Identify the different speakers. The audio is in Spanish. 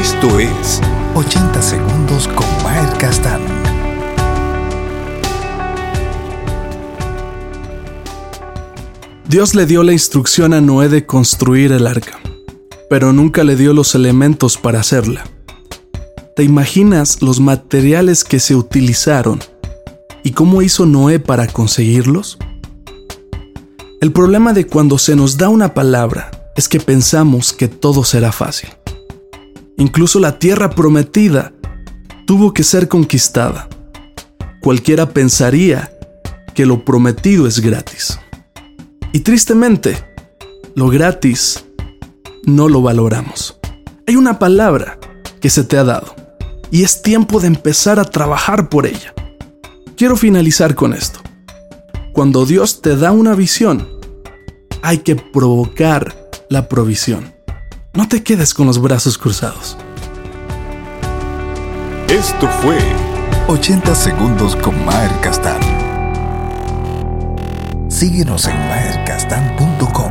Speaker 1: Esto es 80 segundos con Maher Castán.
Speaker 2: Dios le dio la instrucción a Noé de construir el arca, pero nunca le dio los elementos para hacerla. ¿Te imaginas los materiales que se utilizaron y cómo hizo Noé para conseguirlos? El problema de cuando se nos da una palabra es que pensamos que todo será fácil. Incluso la tierra prometida tuvo que ser conquistada. Cualquiera pensaría que lo prometido es gratis. Y tristemente, lo gratis no lo valoramos. Hay una palabra que se te ha dado y es tiempo de empezar a trabajar por ella. Quiero finalizar con esto. Cuando Dios te da una visión, hay que provocar la provisión. No te quedes con los brazos cruzados.
Speaker 1: Esto fue 80 segundos con Maher Castán. Síguenos en mahercastán.com.